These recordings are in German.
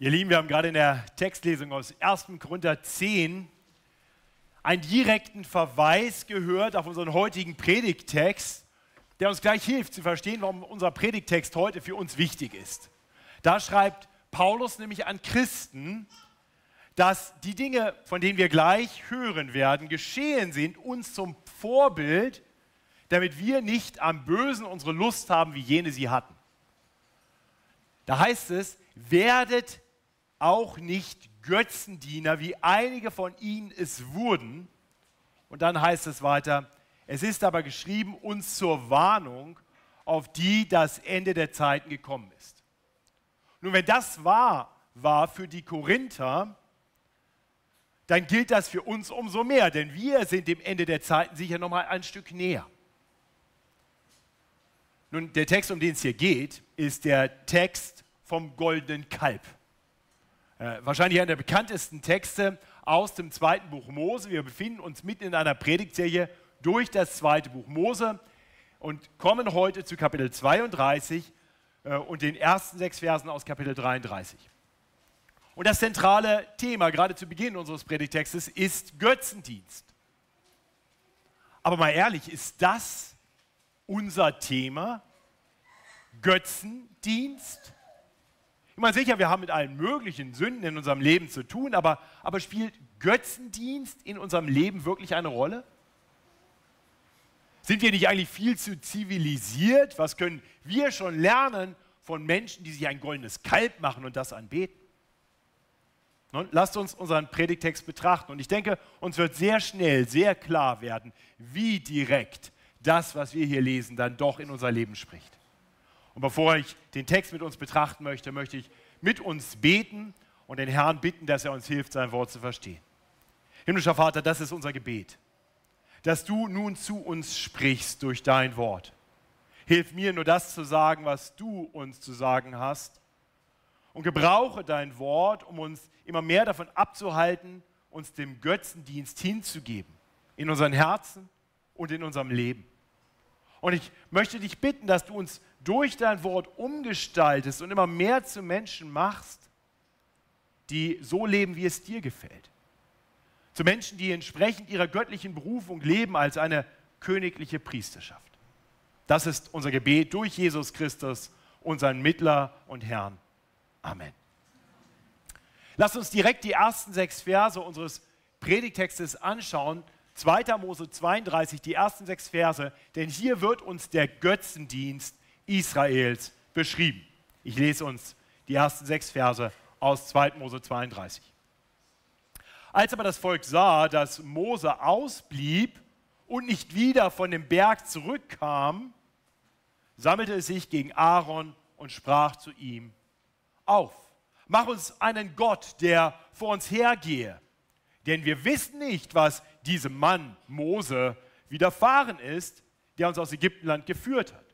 Ihr Lieben, wir haben gerade in der Textlesung aus 1. Korinther 10 einen direkten Verweis gehört auf unseren heutigen Predigttext, der uns gleich hilft zu verstehen, warum unser Predigttext heute für uns wichtig ist. Da schreibt Paulus nämlich an Christen, dass die Dinge, von denen wir gleich hören werden, geschehen sind, uns zum Vorbild, damit wir nicht am Bösen unsere Lust haben, wie jene sie hatten. Da heißt es, werdet auch nicht Götzendiener, wie einige von ihnen es wurden. Und dann heißt es weiter, es ist aber geschrieben uns zur Warnung, auf die das Ende der Zeiten gekommen ist. Nun, wenn das wahr war für die Korinther, dann gilt das für uns umso mehr, denn wir sind dem Ende der Zeiten sicher noch mal ein Stück näher. Nun, der Text, um den es hier geht, ist der Text vom goldenen Kalb. Äh, wahrscheinlich einer der bekanntesten Texte aus dem zweiten Buch Mose. Wir befinden uns mitten in einer Predigtserie durch das zweite Buch Mose und kommen heute zu Kapitel 32 äh, und den ersten sechs Versen aus Kapitel 33. Und das zentrale Thema, gerade zu Beginn unseres Predigtextes, ist Götzendienst. Aber mal ehrlich, ist das unser Thema? Götzendienst? Ich meine, sicher, wir haben mit allen möglichen Sünden in unserem Leben zu tun, aber, aber spielt Götzendienst in unserem Leben wirklich eine Rolle? Sind wir nicht eigentlich viel zu zivilisiert? Was können wir schon lernen von Menschen, die sich ein goldenes Kalb machen und das anbeten? Nun, lasst uns unseren Predigtext betrachten. Und ich denke, uns wird sehr schnell, sehr klar werden, wie direkt das, was wir hier lesen, dann doch in unser Leben spricht. Und bevor ich den Text mit uns betrachten möchte, möchte ich mit uns beten und den Herrn bitten, dass er uns hilft, sein Wort zu verstehen. Himmlischer Vater, das ist unser Gebet, dass du nun zu uns sprichst durch dein Wort. Hilf mir nur das zu sagen, was du uns zu sagen hast. Und gebrauche dein Wort, um uns immer mehr davon abzuhalten, uns dem Götzendienst hinzugeben. In unseren Herzen und in unserem Leben. Und ich möchte dich bitten, dass du uns durch dein Wort umgestaltest und immer mehr zu Menschen machst, die so leben, wie es dir gefällt. Zu Menschen, die entsprechend ihrer göttlichen Berufung leben als eine königliche Priesterschaft. Das ist unser Gebet durch Jesus Christus, unseren Mittler und Herrn. Amen. Lass uns direkt die ersten sechs Verse unseres Predigtextes anschauen, 2. Mose 32, die ersten sechs Verse, denn hier wird uns der Götzendienst Israels beschrieben. Ich lese uns die ersten sechs Verse aus 2. Mose 32. Als aber das Volk sah, dass Mose ausblieb und nicht wieder von dem Berg zurückkam, sammelte es sich gegen Aaron und sprach zu ihm, auf, mach uns einen Gott, der vor uns hergehe, denn wir wissen nicht, was diesem Mann Mose widerfahren ist, der uns aus Ägyptenland geführt hat.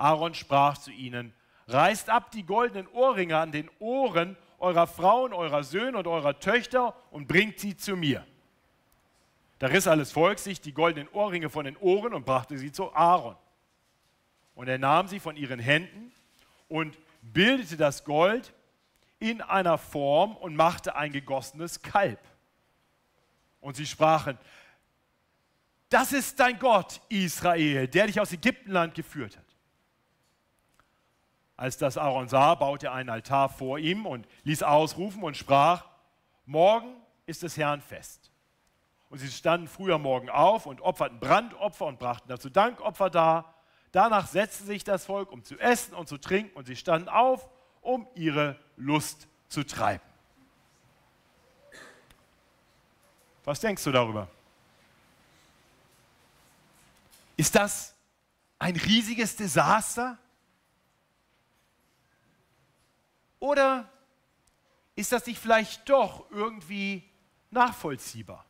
Aaron sprach zu ihnen, reißt ab die goldenen Ohrringe an den Ohren eurer Frauen, eurer Söhne und eurer Töchter und bringt sie zu mir. Da riss alles Volk sich die goldenen Ohrringe von den Ohren und brachte sie zu Aaron. Und er nahm sie von ihren Händen und bildete das Gold in einer Form und machte ein gegossenes Kalb. Und sie sprachen, das ist dein Gott, Israel, der dich aus Ägyptenland geführt hat. Als das Aaron sah, baute er einen Altar vor ihm und ließ ausrufen und sprach, morgen ist des Herrn Fest. Und sie standen früher Morgen auf und opferten Brandopfer und brachten dazu Dankopfer dar. Danach setzte sich das Volk, um zu essen und zu trinken, und sie standen auf, um ihre Lust zu treiben. Was denkst du darüber? Ist das ein riesiges Desaster? Oder ist das nicht vielleicht doch irgendwie nachvollziehbar?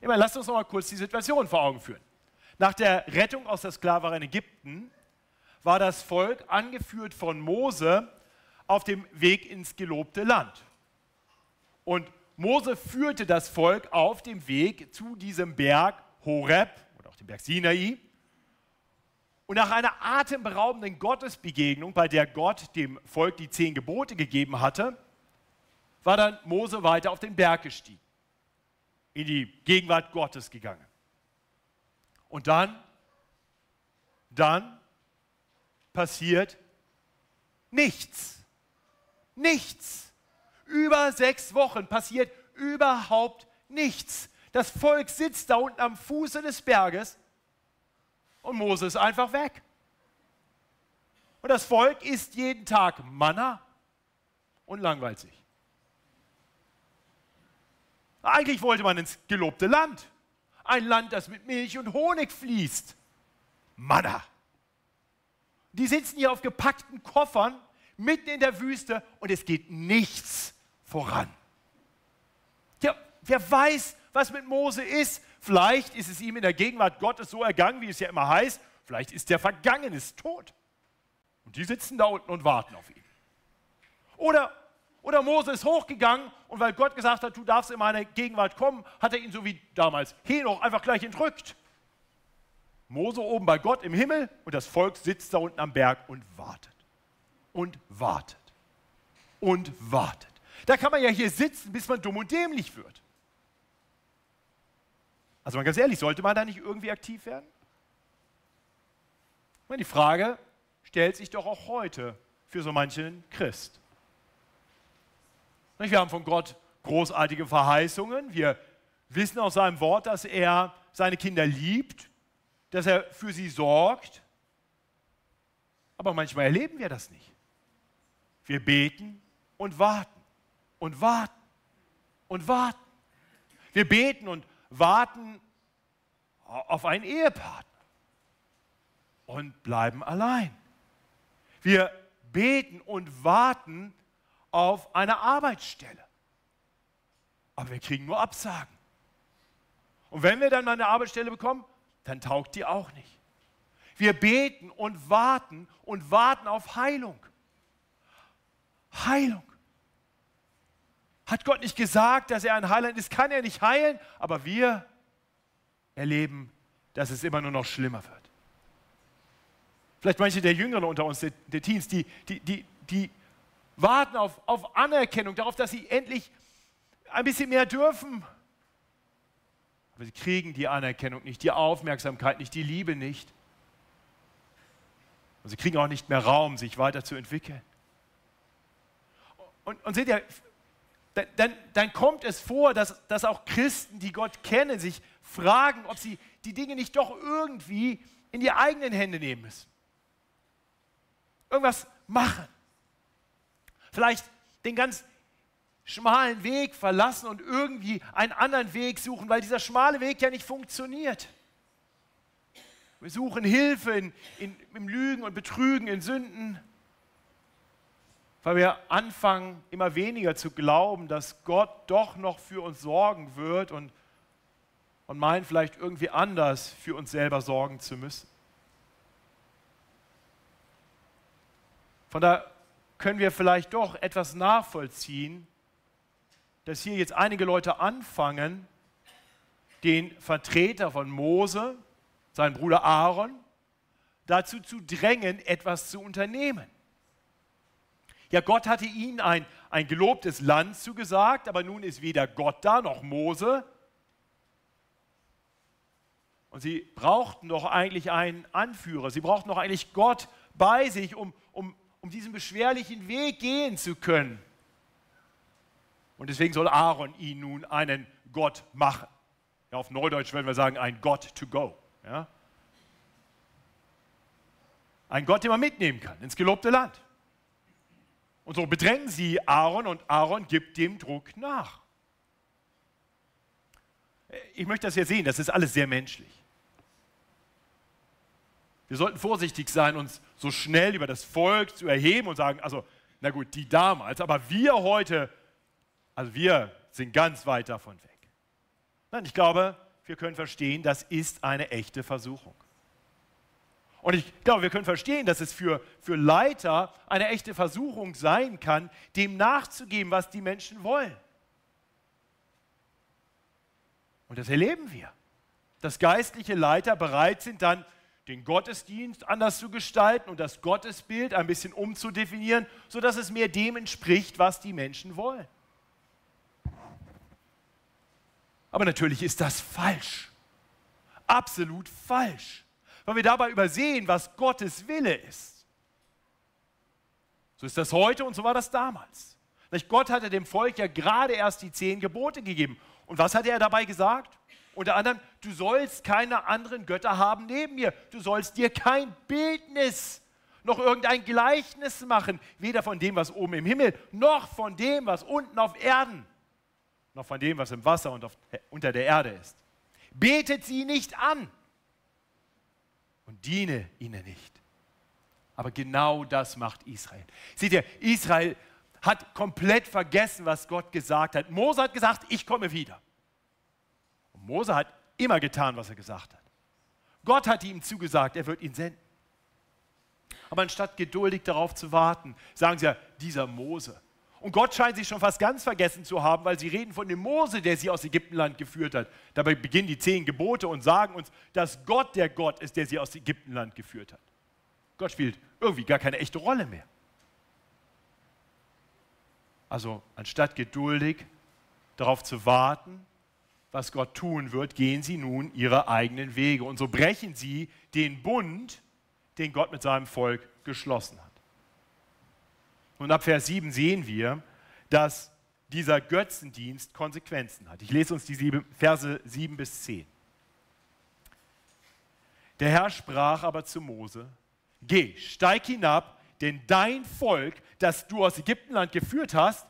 Meine, lasst uns noch mal kurz die Situation vor Augen führen. Nach der Rettung aus der Sklaverei in Ägypten war das Volk, angeführt von Mose, auf dem Weg ins gelobte Land. Und Mose führte das Volk auf dem Weg zu diesem Berg Horeb oder auch dem Berg Sinai. Und nach einer atemberaubenden Gottesbegegnung, bei der Gott dem Volk die zehn Gebote gegeben hatte, war dann Mose weiter auf den Berg gestiegen, in die Gegenwart Gottes gegangen. Und dann, dann passiert nichts. Nichts. Über sechs Wochen passiert überhaupt nichts. Das Volk sitzt da unten am Fuße des Berges und Mose ist einfach weg. Und das Volk isst jeden Tag Manna und langweilt sich. Eigentlich wollte man ins gelobte Land. Ein Land, das mit Milch und Honig fließt. Manna. Die sitzen hier auf gepackten Koffern mitten in der Wüste und es geht nichts voran. Ja, wer weiß, was mit Mose ist. Vielleicht ist es ihm in der Gegenwart Gottes so ergangen, wie es ja immer heißt. Vielleicht ist der vergangen, ist tot. Und die sitzen da unten und warten auf ihn. Oder, oder Mose ist hochgegangen und weil Gott gesagt hat, du darfst in meine Gegenwart kommen, hat er ihn so wie damals Henoch einfach gleich entrückt. Mose oben bei Gott im Himmel und das Volk sitzt da unten am Berg und wartet. Und wartet. Und wartet. Da kann man ja hier sitzen, bis man dumm und dämlich wird. Also mal ganz ehrlich, sollte man da nicht irgendwie aktiv werden? Die Frage stellt sich doch auch heute für so manchen Christ. Wir haben von Gott großartige Verheißungen. Wir wissen aus seinem Wort, dass er seine Kinder liebt, dass er für sie sorgt. Aber manchmal erleben wir das nicht. Wir beten und warten und warten und warten. Wir beten und warten auf einen Ehepartner und bleiben allein. Wir beten und warten auf eine Arbeitsstelle. Aber wir kriegen nur Absagen. Und wenn wir dann mal eine Arbeitsstelle bekommen, dann taugt die auch nicht. Wir beten und warten und warten auf Heilung. Heilung. Hat Gott nicht gesagt, dass er ein Heiland ist? Kann er nicht heilen? Aber wir erleben, dass es immer nur noch schlimmer wird. Vielleicht manche der Jüngeren unter uns, der, der Teens, die, die, die, die warten auf, auf Anerkennung, darauf, dass sie endlich ein bisschen mehr dürfen. Aber sie kriegen die Anerkennung nicht, die Aufmerksamkeit nicht, die Liebe nicht. Und sie kriegen auch nicht mehr Raum, sich weiterzuentwickeln. Und, und seht ihr, dann, dann kommt es vor, dass, dass auch Christen, die Gott kennen, sich fragen, ob sie die Dinge nicht doch irgendwie in die eigenen Hände nehmen müssen. Irgendwas machen. Vielleicht den ganz schmalen Weg verlassen und irgendwie einen anderen Weg suchen, weil dieser schmale Weg ja nicht funktioniert. Wir suchen Hilfe in, in, im Lügen und Betrügen, in Sünden weil wir anfangen, immer weniger zu glauben, dass Gott doch noch für uns sorgen wird und, und meinen vielleicht irgendwie anders für uns selber sorgen zu müssen. Von da können wir vielleicht doch etwas nachvollziehen, dass hier jetzt einige Leute anfangen, den Vertreter von Mose, seinen Bruder Aaron, dazu zu drängen, etwas zu unternehmen. Ja, Gott hatte ihnen ein, ein gelobtes Land zugesagt, aber nun ist weder Gott da noch Mose. Und sie brauchten doch eigentlich einen Anführer. Sie brauchten doch eigentlich Gott bei sich, um, um, um diesen beschwerlichen Weg gehen zu können. Und deswegen soll Aaron ihnen nun einen Gott machen. Ja, auf Neudeutsch würden wir sagen, ein Gott to go. Ja? Ein Gott, den man mitnehmen kann ins gelobte Land. Und so bedrängen sie Aaron und Aaron gibt dem Druck nach. Ich möchte das hier sehen, das ist alles sehr menschlich. Wir sollten vorsichtig sein, uns so schnell über das Volk zu erheben und sagen, also, na gut, die damals, aber wir heute, also wir sind ganz weit davon weg. Nein, ich glaube, wir können verstehen, das ist eine echte Versuchung. Und ich glaube, wir können verstehen, dass es für, für Leiter eine echte Versuchung sein kann, dem nachzugeben, was die Menschen wollen. Und das erleben wir. Dass geistliche Leiter bereit sind, dann den Gottesdienst anders zu gestalten und das Gottesbild ein bisschen umzudefinieren, sodass es mehr dem entspricht, was die Menschen wollen. Aber natürlich ist das falsch. Absolut falsch. Weil wir dabei übersehen, was Gottes Wille ist. So ist das heute und so war das damals. Gott hatte dem Volk ja gerade erst die zehn Gebote gegeben. Und was hat er dabei gesagt? Unter anderem, du sollst keine anderen Götter haben neben mir. Du sollst dir kein Bildnis noch irgendein Gleichnis machen, weder von dem, was oben im Himmel, noch von dem, was unten auf Erden, noch von dem, was im Wasser und auf, unter der Erde ist. Betet sie nicht an diene ihnen nicht. Aber genau das macht Israel. Seht ihr, Israel hat komplett vergessen, was Gott gesagt hat. Mose hat gesagt, ich komme wieder. Und Mose hat immer getan, was er gesagt hat. Gott hat ihm zugesagt, er wird ihn senden. Aber anstatt geduldig darauf zu warten, sagen sie ja, dieser Mose. Und Gott scheint sich schon fast ganz vergessen zu haben, weil sie reden von dem Mose, der sie aus Ägyptenland geführt hat. Dabei beginnen die zehn Gebote und sagen uns, dass Gott der Gott ist, der sie aus Ägyptenland geführt hat. Gott spielt irgendwie gar keine echte Rolle mehr. Also anstatt geduldig darauf zu warten, was Gott tun wird, gehen sie nun ihre eigenen Wege. Und so brechen sie den Bund, den Gott mit seinem Volk geschlossen hat. Und ab Vers 7 sehen wir, dass dieser Götzendienst Konsequenzen hat. Ich lese uns die sieben, Verse 7 bis 10. Der Herr sprach aber zu Mose, geh, steig hinab, denn dein Volk, das du aus Ägyptenland geführt hast,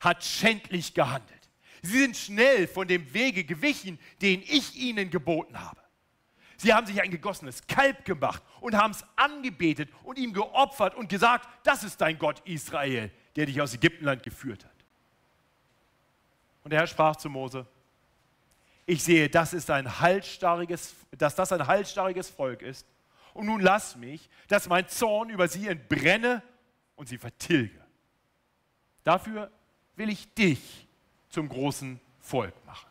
hat schändlich gehandelt. Sie sind schnell von dem Wege gewichen, den ich ihnen geboten habe. Sie haben sich ein gegossenes Kalb gemacht und haben es angebetet und ihm geopfert und gesagt, das ist dein Gott Israel, der dich aus Ägyptenland geführt hat. Und der Herr sprach zu Mose, ich sehe, das ist ein halsstarriges, dass das ein halsstarriges Volk ist und nun lass mich, dass mein Zorn über sie entbrenne und sie vertilge. Dafür will ich dich zum großen Volk machen.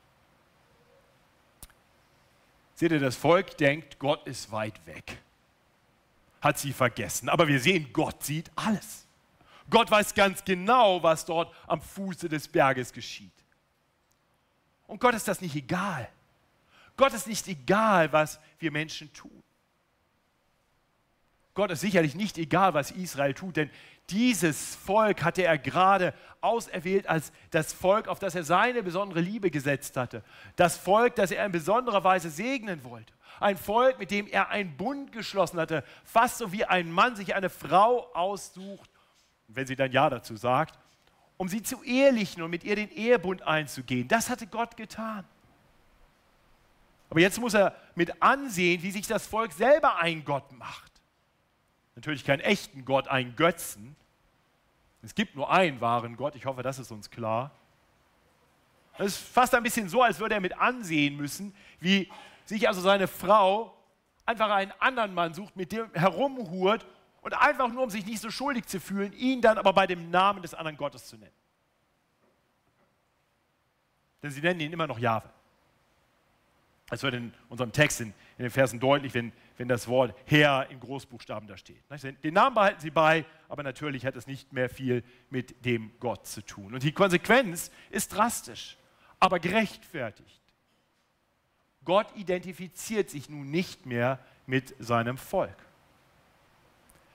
Seht ihr, das Volk denkt, Gott ist weit weg, hat sie vergessen. Aber wir sehen, Gott sieht alles. Gott weiß ganz genau, was dort am Fuße des Berges geschieht. Und Gott ist das nicht egal. Gott ist nicht egal, was wir Menschen tun. Gott ist sicherlich nicht egal, was Israel tut, denn dieses Volk hatte er gerade auserwählt als das Volk, auf das er seine besondere Liebe gesetzt hatte. Das Volk, das er in besonderer Weise segnen wollte. Ein Volk, mit dem er einen Bund geschlossen hatte, fast so wie ein Mann sich eine Frau aussucht, wenn sie dann Ja dazu sagt, um sie zu ehelichen und mit ihr den Ehebund einzugehen. Das hatte Gott getan. Aber jetzt muss er mit ansehen, wie sich das Volk selber ein Gott macht natürlich keinen echten Gott, einen Götzen. Es gibt nur einen wahren Gott, ich hoffe, das ist uns klar. Es ist fast ein bisschen so, als würde er mit ansehen müssen, wie sich also seine Frau einfach einen anderen Mann sucht, mit dem herumhurt und einfach nur, um sich nicht so schuldig zu fühlen, ihn dann aber bei dem Namen des anderen Gottes zu nennen. Denn sie nennen ihn immer noch Jahwe. Das wird in unserem Text in, in den Versen deutlich, wenn, wenn das Wort Herr in Großbuchstaben da steht. Den Namen behalten sie bei, aber natürlich hat es nicht mehr viel mit dem Gott zu tun. Und die Konsequenz ist drastisch, aber gerechtfertigt. Gott identifiziert sich nun nicht mehr mit seinem Volk.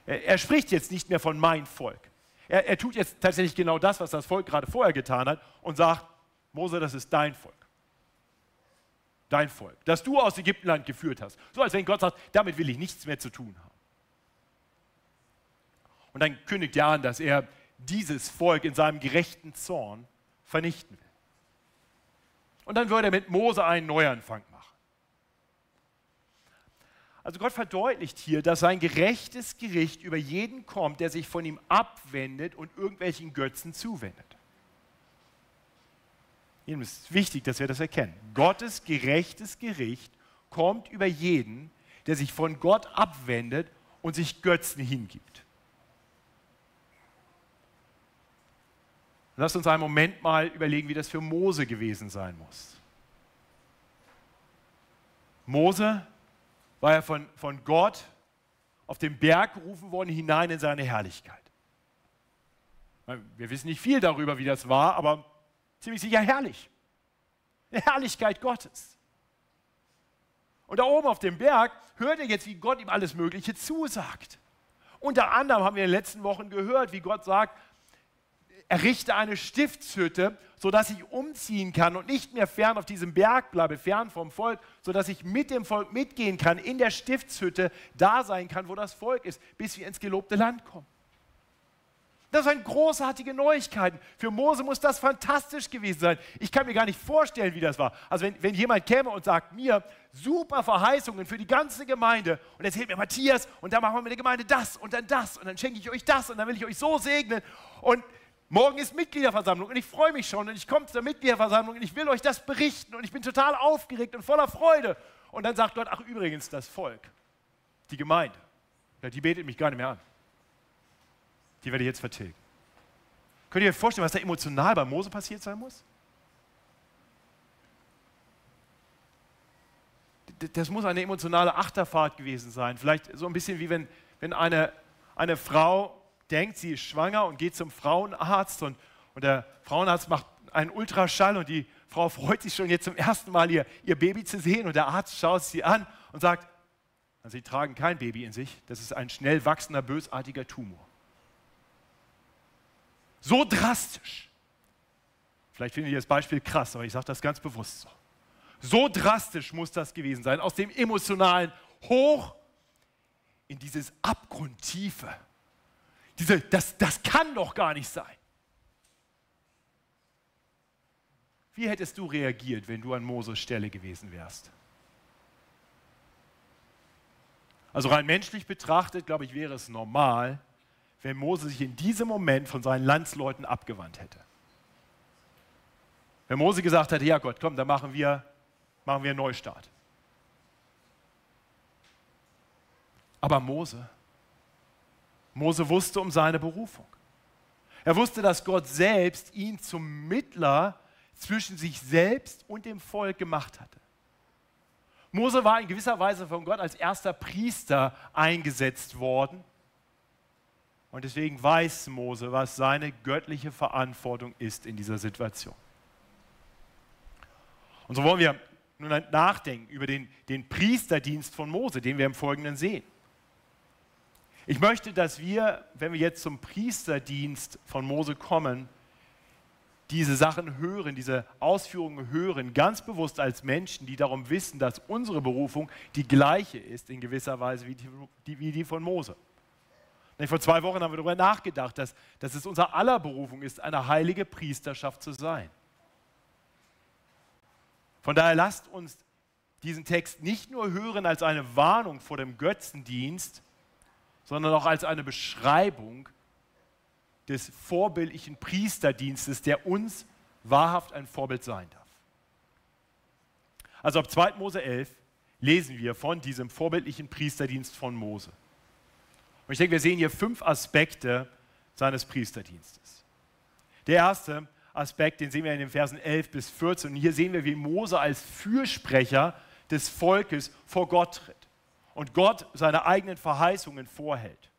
Er, er spricht jetzt nicht mehr von mein Volk. Er, er tut jetzt tatsächlich genau das, was das Volk gerade vorher getan hat und sagt, Mose, das ist dein Volk dein Volk, das du aus Ägyptenland geführt hast. So als wenn Gott sagt, damit will ich nichts mehr zu tun haben. Und dann kündigt er an, dass er dieses Volk in seinem gerechten Zorn vernichten will. Und dann würde er mit Mose einen Neuanfang machen. Also Gott verdeutlicht hier, dass sein gerechtes Gericht über jeden kommt, der sich von ihm abwendet und irgendwelchen Götzen zuwendet. Es ist wichtig, dass wir das erkennen. Gottes gerechtes Gericht kommt über jeden, der sich von Gott abwendet und sich Götzen hingibt. Lass uns einen Moment mal überlegen, wie das für Mose gewesen sein muss. Mose war er von, von Gott auf den Berg gerufen worden, hinein in seine Herrlichkeit. Wir wissen nicht viel darüber, wie das war, aber ziemlich sicher herrlich. Die Herrlichkeit Gottes. Und da oben auf dem Berg hört er jetzt, wie Gott ihm alles Mögliche zusagt. Unter anderem haben wir in den letzten Wochen gehört, wie Gott sagt, errichte eine Stiftshütte, sodass ich umziehen kann und nicht mehr fern auf diesem Berg bleibe, fern vom Volk, sodass ich mit dem Volk mitgehen kann, in der Stiftshütte da sein kann, wo das Volk ist, bis wir ins gelobte Land kommen. Das sind großartige Neuigkeiten. Für Mose muss das fantastisch gewesen sein. Ich kann mir gar nicht vorstellen, wie das war. Also wenn, wenn jemand käme und sagt mir, super Verheißungen für die ganze Gemeinde und erzählt mir Matthias und dann machen wir mit der Gemeinde das und dann das und dann schenke ich euch das und dann will ich euch so segnen und morgen ist Mitgliederversammlung und ich freue mich schon und ich komme zur Mitgliederversammlung und ich will euch das berichten und ich bin total aufgeregt und voller Freude. Und dann sagt Gott, ach übrigens, das Volk, die Gemeinde, ja, die betet mich gar nicht mehr an die werde ich jetzt vertilgen. Könnt ihr euch vorstellen, was da emotional bei Mose passiert sein muss? Das muss eine emotionale Achterfahrt gewesen sein. Vielleicht so ein bisschen wie wenn, wenn eine, eine Frau denkt, sie ist schwanger und geht zum Frauenarzt und, und der Frauenarzt macht einen Ultraschall und die Frau freut sich schon jetzt zum ersten Mal ihr, ihr Baby zu sehen und der Arzt schaut sie an und sagt, sie tragen kein Baby in sich, das ist ein schnell wachsender, bösartiger Tumor. So drastisch. Vielleicht findet ihr das Beispiel krass, aber ich sage das ganz bewusst so. So drastisch muss das gewesen sein, aus dem emotionalen Hoch in dieses Abgrundtiefe. Diese, das, das kann doch gar nicht sein. Wie hättest du reagiert, wenn du an Moses Stelle gewesen wärst? Also rein menschlich betrachtet, glaube ich, wäre es normal, wenn Mose sich in diesem Moment von seinen Landsleuten abgewandt hätte. Wenn Mose gesagt hätte, ja Gott, komm, dann machen wir, machen wir einen Neustart. Aber Mose, Mose wusste um seine Berufung. Er wusste, dass Gott selbst ihn zum Mittler zwischen sich selbst und dem Volk gemacht hatte. Mose war in gewisser Weise von Gott als erster Priester eingesetzt worden und deswegen weiß Mose, was seine göttliche Verantwortung ist in dieser Situation. Und so wollen wir nun nachdenken über den, den Priesterdienst von Mose, den wir im Folgenden sehen. Ich möchte, dass wir, wenn wir jetzt zum Priesterdienst von Mose kommen, diese Sachen hören, diese Ausführungen hören, ganz bewusst als Menschen, die darum wissen, dass unsere Berufung die gleiche ist in gewisser Weise wie die, wie die von Mose. Vor zwei Wochen haben wir darüber nachgedacht, dass, dass es unser aller Berufung ist, eine heilige Priesterschaft zu sein. Von daher lasst uns diesen Text nicht nur hören als eine Warnung vor dem Götzendienst, sondern auch als eine Beschreibung des vorbildlichen Priesterdienstes, der uns wahrhaft ein Vorbild sein darf. Also ab 2. Mose 11 lesen wir von diesem vorbildlichen Priesterdienst von Mose. Und ich denke, wir sehen hier fünf Aspekte seines Priesterdienstes. Der erste Aspekt, den sehen wir in den Versen 11 bis 14. Und hier sehen wir, wie Mose als Fürsprecher des Volkes vor Gott tritt und Gott seine eigenen Verheißungen vorhält.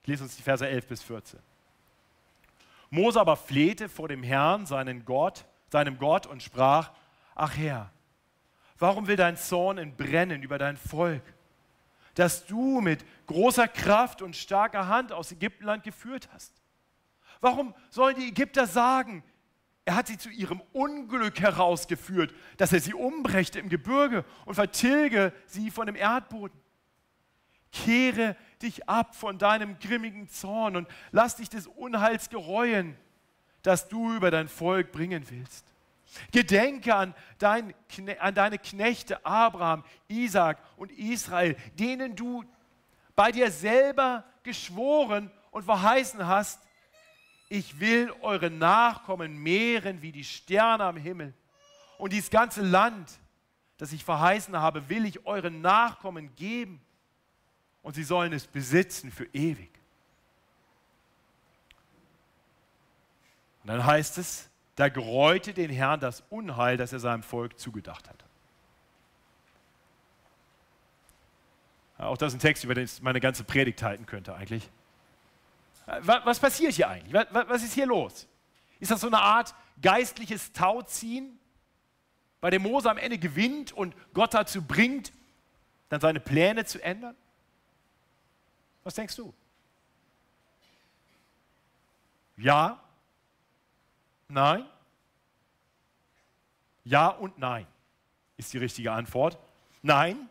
Ich lese uns die Verse 11 bis 14. Mose aber flehte vor dem Herrn, seinen Gott, seinem Gott, und sprach: Ach Herr, warum will dein Zorn entbrennen über dein Volk? Das du mit großer Kraft und starker Hand aus Ägyptenland geführt hast? Warum sollen die Ägypter sagen, er hat sie zu ihrem Unglück herausgeführt, dass er sie umbrächte im Gebirge und vertilge sie von dem Erdboden? Kehre dich ab von deinem grimmigen Zorn und lass dich des Unheils gereuen, das du über dein Volk bringen willst. Gedenke an, dein, an deine Knechte Abraham, Isaac und Israel, denen du bei dir selber geschworen und verheißen hast, ich will eure Nachkommen mehren wie die Sterne am Himmel. Und dieses ganze Land, das ich verheißen habe, will ich euren Nachkommen geben. Und sie sollen es besitzen für ewig. Und dann heißt es, da gereute den Herrn das Unheil, das er seinem Volk zugedacht hatte. Auch das ist ein Text, über den ich meine ganze Predigt halten könnte eigentlich. Äh, was passiert hier eigentlich? Was ist hier los? Ist das so eine Art geistliches Tauziehen, bei dem Mose am Ende gewinnt und Gott dazu bringt, dann seine Pläne zu ändern? Was denkst du? Ja? Nein? Ja und nein ist die richtige Antwort. Nein,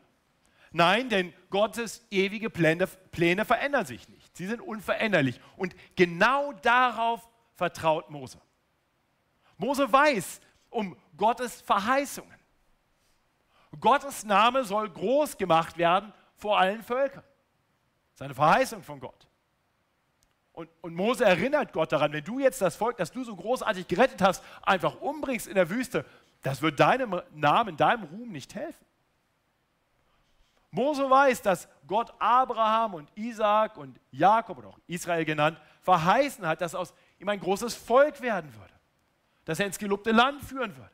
nein, denn Gottes ewige Pläne, Pläne verändern sich nicht. Sie sind unveränderlich. Und genau darauf vertraut Mose. Mose weiß um Gottes Verheißungen. Gottes Name soll groß gemacht werden vor allen Völkern. Seine Verheißung von Gott. Und, und, Mose erinnert Gott daran, wenn du jetzt das Volk, das du so großartig gerettet hast, einfach umbringst in der Wüste, das wird deinem Namen, deinem Ruhm nicht helfen. Mose weiß, dass Gott Abraham und Isaak und Jakob oder auch Israel genannt verheißen hat, dass aus ihm ein großes Volk werden würde, dass er ins gelobte Land führen würde.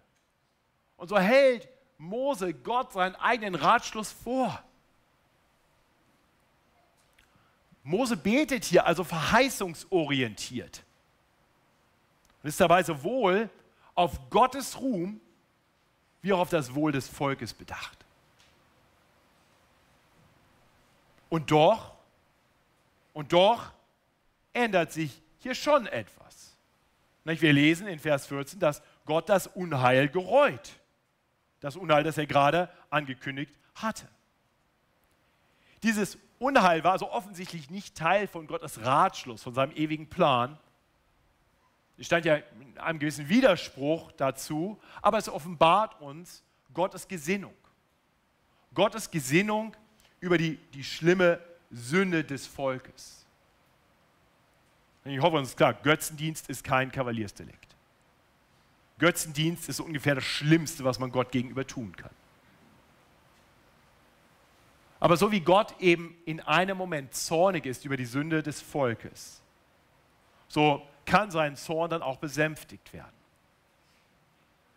Und so hält Mose Gott seinen eigenen Ratschluss vor. Mose betet hier also verheißungsorientiert und ist dabei sowohl auf Gottes Ruhm wie auch auf das Wohl des Volkes bedacht. Und doch, und doch ändert sich hier schon etwas. Wir lesen in Vers 14, dass Gott das Unheil gereut. Das Unheil, das er gerade angekündigt hatte. Dieses Unheil war also offensichtlich nicht Teil von Gottes Ratschluss, von seinem ewigen Plan. Es stand ja in einem gewissen Widerspruch dazu, aber es offenbart uns Gottes Gesinnung. Gottes Gesinnung über die, die schlimme Sünde des Volkes. Ich hoffe, uns ist klar, Götzendienst ist kein Kavaliersdelikt. Götzendienst ist ungefähr das Schlimmste, was man Gott gegenüber tun kann. Aber so wie Gott eben in einem Moment zornig ist über die Sünde des Volkes, so kann sein Zorn dann auch besänftigt werden.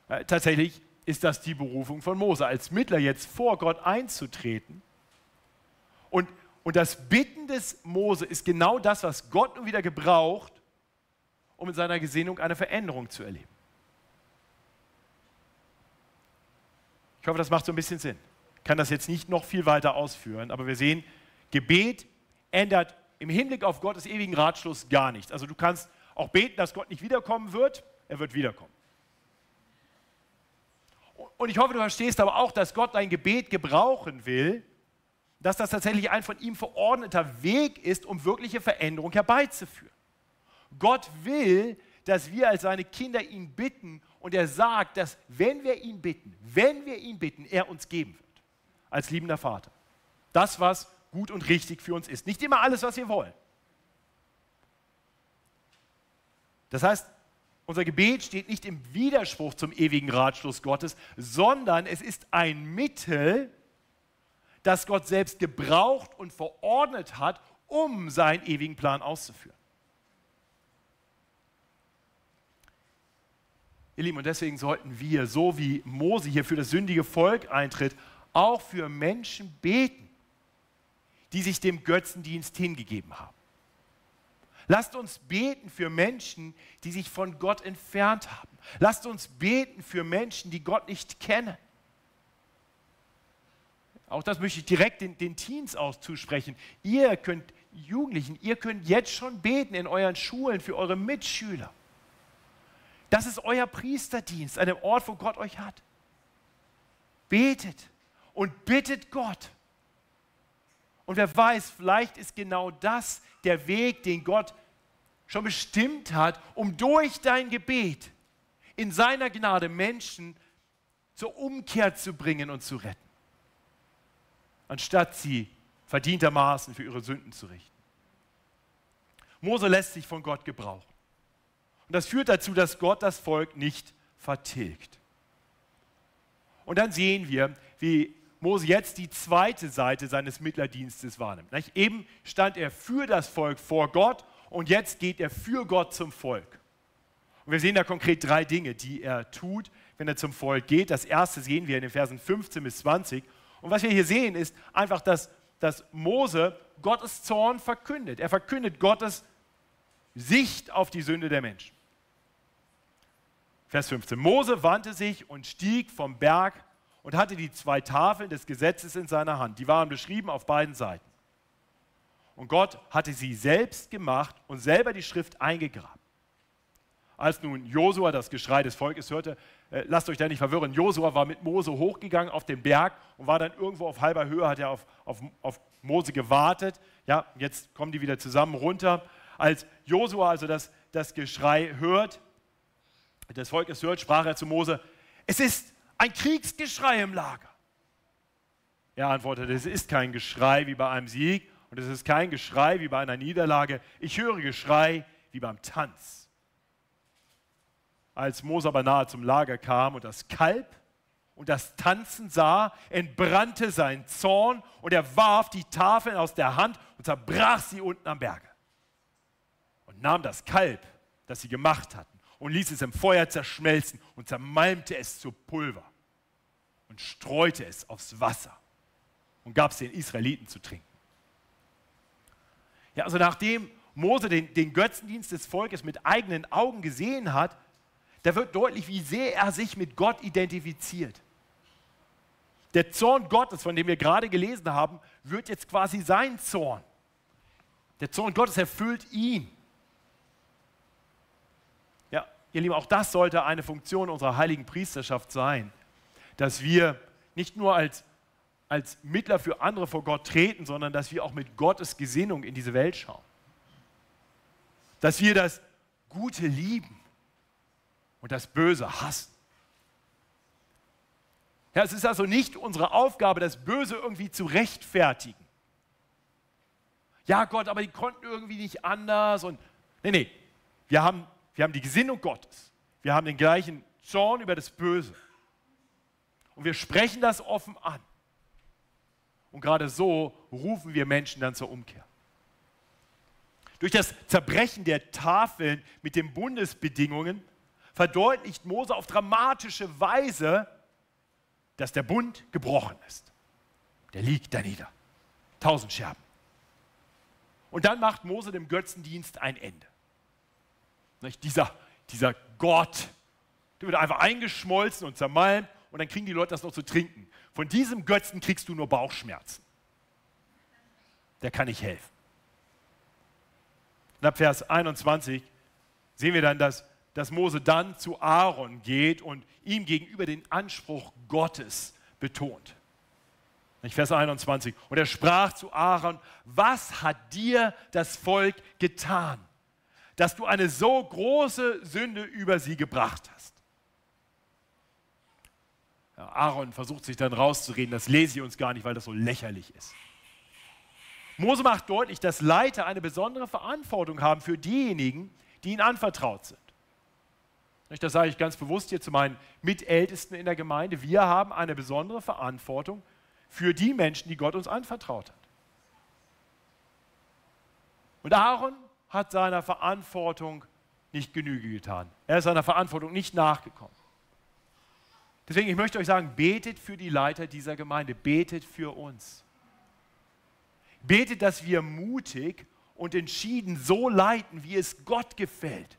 Äh, tatsächlich ist das die Berufung von Mose, als Mittler jetzt vor Gott einzutreten. Und, und das Bitten des Mose ist genau das, was Gott nun wieder gebraucht, um in seiner Gesinnung eine Veränderung zu erleben. Ich hoffe, das macht so ein bisschen Sinn. Kann das jetzt nicht noch viel weiter ausführen, aber wir sehen, Gebet ändert im Hinblick auf Gottes ewigen Ratschluss gar nichts. Also du kannst auch beten, dass Gott nicht wiederkommen wird, er wird wiederkommen. Und ich hoffe, du verstehst aber auch, dass Gott dein Gebet gebrauchen will, dass das tatsächlich ein von ihm verordneter Weg ist, um wirkliche Veränderung herbeizuführen. Gott will, dass wir als seine Kinder ihn bitten und er sagt, dass wenn wir ihn bitten, wenn wir ihn bitten, er uns geben wird. Als liebender Vater. Das, was gut und richtig für uns ist. Nicht immer alles, was wir wollen. Das heißt, unser Gebet steht nicht im Widerspruch zum ewigen Ratschluss Gottes, sondern es ist ein Mittel, das Gott selbst gebraucht und verordnet hat, um seinen ewigen Plan auszuführen. Ihr Lieben, und deswegen sollten wir, so wie Mose hier für das sündige Volk eintritt, auch für Menschen beten, die sich dem Götzendienst hingegeben haben. Lasst uns beten für Menschen, die sich von Gott entfernt haben. Lasst uns beten für Menschen, die Gott nicht kennen. Auch das möchte ich direkt den, den Teens auszusprechen. Ihr könnt, Jugendlichen, ihr könnt jetzt schon beten in euren Schulen für eure Mitschüler. Das ist euer Priesterdienst, an dem Ort, wo Gott euch hat. Betet und bittet Gott. Und wer weiß, vielleicht ist genau das der Weg, den Gott schon bestimmt hat, um durch dein Gebet in seiner Gnade Menschen zur Umkehr zu bringen und zu retten, anstatt sie verdientermaßen für ihre Sünden zu richten. Mose lässt sich von Gott gebrauchen. Und das führt dazu, dass Gott das Volk nicht vertilgt. Und dann sehen wir, wie Mose jetzt die zweite Seite seines Mittlerdienstes wahrnimmt. Eben stand er für das Volk vor Gott und jetzt geht er für Gott zum Volk. Und wir sehen da konkret drei Dinge, die er tut, wenn er zum Volk geht. Das erste sehen wir in den Versen 15 bis 20. Und was wir hier sehen, ist einfach, dass dass Mose Gottes Zorn verkündet. Er verkündet Gottes Sicht auf die Sünde der Menschen. Vers 15. Mose wandte sich und stieg vom Berg und hatte die zwei Tafeln des Gesetzes in seiner Hand. Die waren beschrieben auf beiden Seiten. Und Gott hatte sie selbst gemacht und selber die Schrift eingegraben. Als nun Josua das Geschrei des Volkes hörte, äh, lasst euch da nicht verwirren, Josua war mit Mose hochgegangen auf den Berg und war dann irgendwo auf halber Höhe, hat er auf, auf, auf Mose gewartet. Ja, jetzt kommen die wieder zusammen runter. Als Josua also das, das Geschrei hört, des Volkes hört, sprach er zu Mose, es ist ein Kriegsgeschrei im Lager. Er antwortete, es ist kein Geschrei wie bei einem Sieg und es ist kein Geschrei wie bei einer Niederlage. Ich höre Geschrei wie beim Tanz. Als Mose aber nahe zum Lager kam und das Kalb und das Tanzen sah, entbrannte sein Zorn und er warf die Tafeln aus der Hand und zerbrach sie unten am Berge. Und nahm das Kalb, das sie gemacht hatten, und ließ es im Feuer zerschmelzen und zermalmte es zu Pulver und streute es aufs Wasser und gab es den Israeliten zu trinken. Ja, also nachdem Mose den, den Götzendienst des Volkes mit eigenen Augen gesehen hat, da wird deutlich, wie sehr er sich mit Gott identifiziert. Der Zorn Gottes, von dem wir gerade gelesen haben, wird jetzt quasi sein Zorn. Der Zorn Gottes erfüllt ihn. Ja, ihr Lieben, auch das sollte eine Funktion unserer heiligen Priesterschaft sein, dass wir nicht nur als als Mittler für andere vor Gott treten, sondern dass wir auch mit Gottes Gesinnung in diese Welt schauen. Dass wir das Gute lieben und das Böse hassen. Ja, es ist also nicht unsere Aufgabe, das Böse irgendwie zu rechtfertigen. Ja, Gott, aber die konnten irgendwie nicht anders und nee, nee. Wir haben, wir haben die Gesinnung Gottes. Wir haben den gleichen Zorn über das Böse. Und wir sprechen das offen an. Und gerade so rufen wir Menschen dann zur Umkehr. Durch das Zerbrechen der Tafeln mit den Bundesbedingungen verdeutlicht Mose auf dramatische Weise, dass der Bund gebrochen ist. Der liegt da nieder. Tausend Scherben. Und dann macht Mose dem Götzendienst ein Ende. Nicht? Dieser, dieser Gott, der wird einfach eingeschmolzen und zermalmt und dann kriegen die Leute das noch zu trinken. Von diesem Götzen kriegst du nur Bauchschmerzen. Der kann nicht helfen. Und ab Vers 21 sehen wir dann, dass, dass Mose dann zu Aaron geht und ihm gegenüber den Anspruch Gottes betont. Vers 21. Und er sprach zu Aaron, was hat dir das Volk getan, dass du eine so große Sünde über sie gebracht hast? Aaron versucht sich dann rauszureden, das lese ich uns gar nicht, weil das so lächerlich ist. Mose macht deutlich, dass Leiter eine besondere Verantwortung haben für diejenigen, die ihnen anvertraut sind. Das sage ich ganz bewusst hier zu meinen Mitältesten in der Gemeinde. Wir haben eine besondere Verantwortung für die Menschen, die Gott uns anvertraut hat. Und Aaron hat seiner Verantwortung nicht Genüge getan. Er ist seiner Verantwortung nicht nachgekommen. Deswegen, ich möchte euch sagen, betet für die Leiter dieser Gemeinde, betet für uns. Betet, dass wir mutig und entschieden so leiten, wie es Gott gefällt.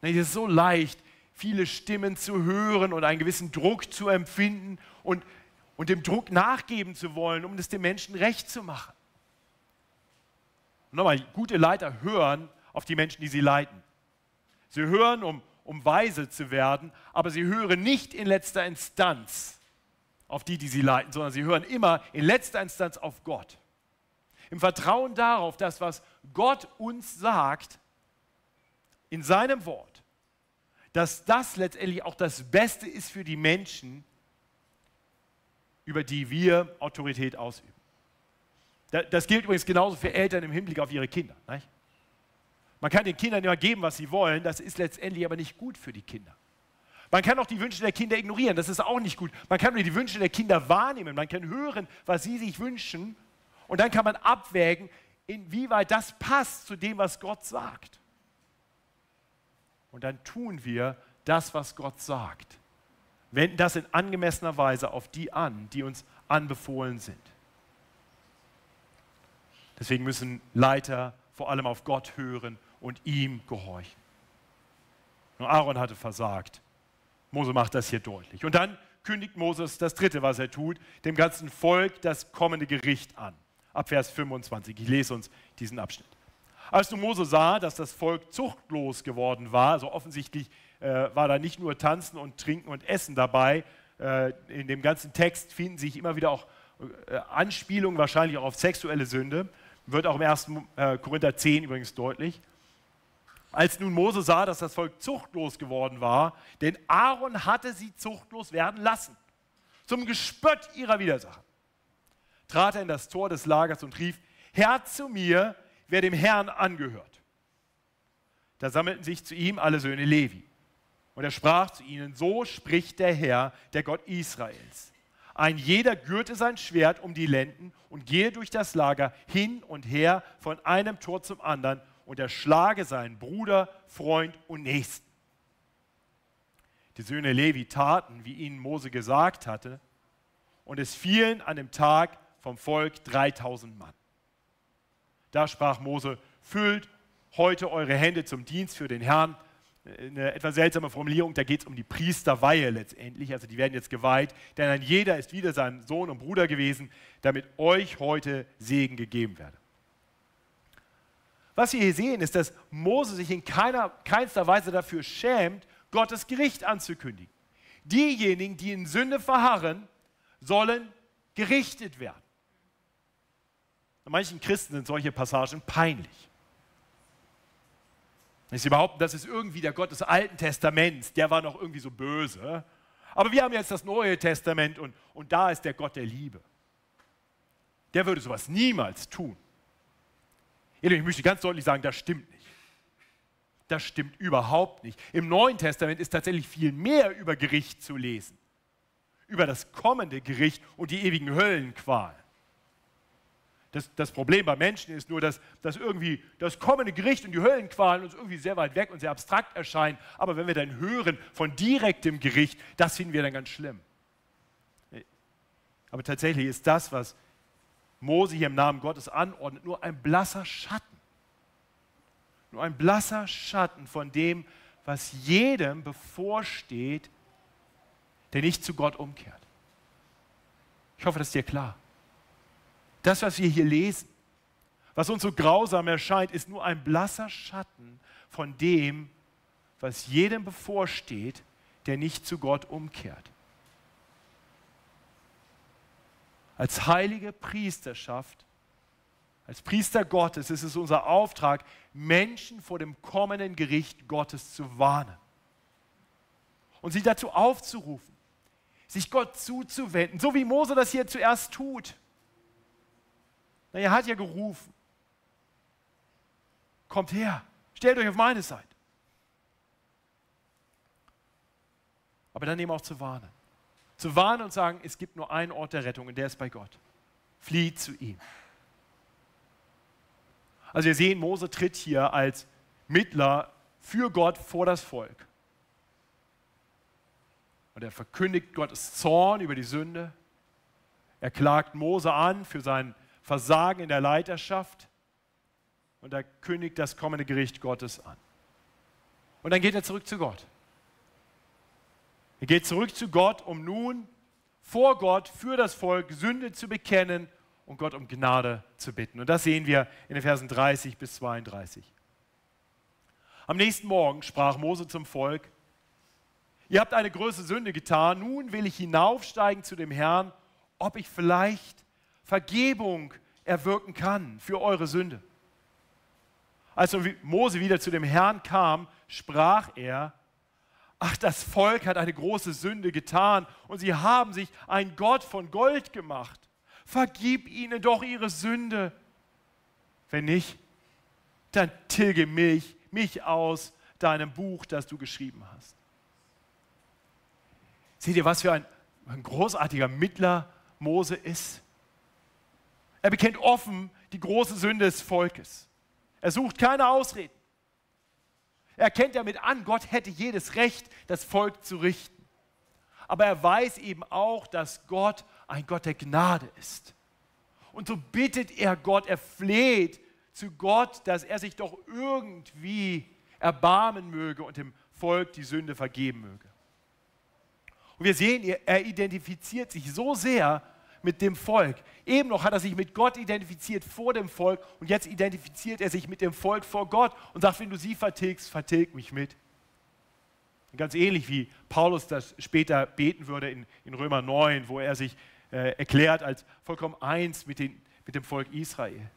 Es ist so leicht, viele Stimmen zu hören und einen gewissen Druck zu empfinden und, und dem Druck nachgeben zu wollen, um es den Menschen recht zu machen. Und nochmal, gute Leiter hören auf die Menschen, die sie leiten. Sie hören, um, um weise zu werden, aber sie hören nicht in letzter Instanz auf die, die sie leiten, sondern sie hören immer in letzter Instanz auf Gott. Im Vertrauen darauf, dass was Gott uns sagt, in seinem Wort, dass das letztendlich auch das Beste ist für die Menschen, über die wir Autorität ausüben. Das gilt übrigens genauso für Eltern im Hinblick auf ihre Kinder. Nicht? Man kann den Kindern immer geben, was sie wollen, das ist letztendlich aber nicht gut für die Kinder. Man kann auch die Wünsche der Kinder ignorieren, das ist auch nicht gut. Man kann nur die Wünsche der Kinder wahrnehmen, man kann hören, was sie sich wünschen und dann kann man abwägen, inwieweit das passt zu dem, was Gott sagt. Und dann tun wir das, was Gott sagt. Wenden das in angemessener Weise auf die an, die uns anbefohlen sind. Deswegen müssen Leiter vor allem auf Gott hören und ihm gehorchen. Nur Aaron hatte versagt. Mose macht das hier deutlich. Und dann kündigt Moses das Dritte, was er tut, dem ganzen Volk das kommende Gericht an. Ab Vers 25. Ich lese uns diesen Abschnitt. Als nun Mose sah, dass das Volk zuchtlos geworden war, also offensichtlich äh, war da nicht nur Tanzen und Trinken und Essen dabei, äh, in dem ganzen Text finden sich immer wieder auch äh, Anspielungen wahrscheinlich auch auf sexuelle Sünde, wird auch im 1. Äh, Korinther 10 übrigens deutlich. Als nun Mose sah, dass das Volk zuchtlos geworden war, denn Aaron hatte sie zuchtlos werden lassen, zum Gespött ihrer Widersacher, trat er in das Tor des Lagers und rief, Herr zu mir, wer dem Herrn angehört. Da sammelten sich zu ihm alle Söhne Levi. Und er sprach zu ihnen, so spricht der Herr, der Gott Israels. Ein jeder gürte sein Schwert um die Lenden und gehe durch das Lager hin und her von einem Tor zum anderen und erschlage seinen Bruder, Freund und Nächsten. Die Söhne Levi taten, wie ihnen Mose gesagt hatte, und es fielen an dem Tag vom Volk 3000 Mann. Da sprach Mose, füllt heute eure Hände zum Dienst für den Herrn. Eine etwas seltsame Formulierung, da geht es um die Priesterweihe letztendlich, also die werden jetzt geweiht, denn ein jeder ist wieder sein Sohn und Bruder gewesen, damit euch heute Segen gegeben werde. Was wir hier sehen, ist, dass Mose sich in keiner, keinster Weise dafür schämt, Gottes Gericht anzukündigen. Diejenigen, die in Sünde verharren, sollen gerichtet werden. Manchen Christen sind solche Passagen peinlich. Sie behaupten, das ist irgendwie der Gott des Alten Testaments, der war noch irgendwie so böse. Aber wir haben jetzt das Neue Testament und, und da ist der Gott der Liebe. Der würde sowas niemals tun. Ich möchte ganz deutlich sagen, das stimmt nicht. Das stimmt überhaupt nicht. Im Neuen Testament ist tatsächlich viel mehr über Gericht zu lesen. Über das kommende Gericht und die ewigen Höllenqualen. Das, das, Problem bei Menschen ist nur, dass, dass irgendwie das kommende Gericht und die Höllenqualen uns irgendwie sehr weit weg und sehr abstrakt erscheinen. Aber wenn wir dann hören von direktem Gericht, das finden wir dann ganz schlimm. Aber tatsächlich ist das, was Mose hier im Namen Gottes anordnet, nur ein blasser Schatten. Nur ein blasser Schatten von dem, was jedem bevorsteht, der nicht zu Gott umkehrt. Ich hoffe, das ist dir klar. Das, was wir hier lesen, was uns so grausam erscheint, ist nur ein blasser Schatten von dem, was jedem bevorsteht, der nicht zu Gott umkehrt. Als heilige Priesterschaft, als Priester Gottes ist es unser Auftrag, Menschen vor dem kommenden Gericht Gottes zu warnen und sie dazu aufzurufen, sich Gott zuzuwenden, so wie Mose das hier zuerst tut. Na, er hat ja gerufen. Kommt her, stellt euch auf meine Seite. Aber dann eben auch zu warnen zu warnen und sagen, es gibt nur einen Ort der Rettung und der ist bei Gott. Flieh zu ihm. Also wir sehen, Mose tritt hier als Mittler für Gott vor das Volk. Und er verkündigt Gottes Zorn über die Sünde. Er klagt Mose an für sein Versagen in der Leiterschaft. Und er kündigt das kommende Gericht Gottes an. Und dann geht er zurück zu Gott. Er geht zurück zu Gott, um nun vor Gott für das Volk Sünde zu bekennen und Gott um Gnade zu bitten. Und das sehen wir in den Versen 30 bis 32. Am nächsten Morgen sprach Mose zum Volk, ihr habt eine große Sünde getan, nun will ich hinaufsteigen zu dem Herrn, ob ich vielleicht Vergebung erwirken kann für eure Sünde. Als Mose wieder zu dem Herrn kam, sprach er, ach, das Volk hat eine große Sünde getan und sie haben sich ein Gott von Gold gemacht. Vergib ihnen doch ihre Sünde. Wenn nicht, dann tilge mich, mich aus deinem Buch, das du geschrieben hast. Seht ihr, was für ein, ein großartiger Mittler Mose ist? Er bekennt offen die große Sünde des Volkes. Er sucht keine Ausreden. Er erkennt damit an, Gott hätte jedes Recht, das Volk zu richten. Aber er weiß eben auch, dass Gott ein Gott der Gnade ist. Und so bittet er Gott, er fleht zu Gott, dass er sich doch irgendwie erbarmen möge und dem Volk die Sünde vergeben möge. Und wir sehen, er identifiziert sich so sehr mit dem Volk. Eben noch hat er sich mit Gott identifiziert vor dem Volk und jetzt identifiziert er sich mit dem Volk vor Gott und sagt, wenn du sie vertilgst, vertilg mich mit. Ganz ähnlich wie Paulus das später beten würde in, in Römer 9, wo er sich äh, erklärt als vollkommen eins mit, den, mit dem Volk Israel.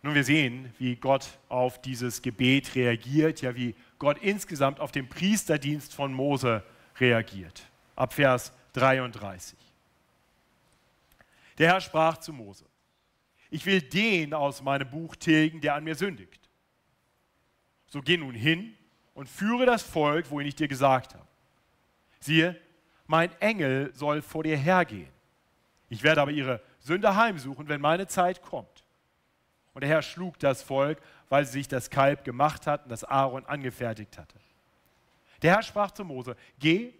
Nun, wir sehen, wie Gott auf dieses Gebet reagiert, ja, wie Gott insgesamt auf den Priesterdienst von Mose reagiert. Ab Vers 33. Der Herr sprach zu Mose: Ich will den aus meinem Buch tilgen, der an mir sündigt. So geh nun hin und führe das Volk, wohin ich dir gesagt habe. Siehe, mein Engel soll vor dir hergehen. Ich werde aber ihre Sünde heimsuchen, wenn meine Zeit kommt. Und der Herr schlug das Volk, weil sie sich das Kalb gemacht hatten, das Aaron angefertigt hatte. Der Herr sprach zu Mose: Geh,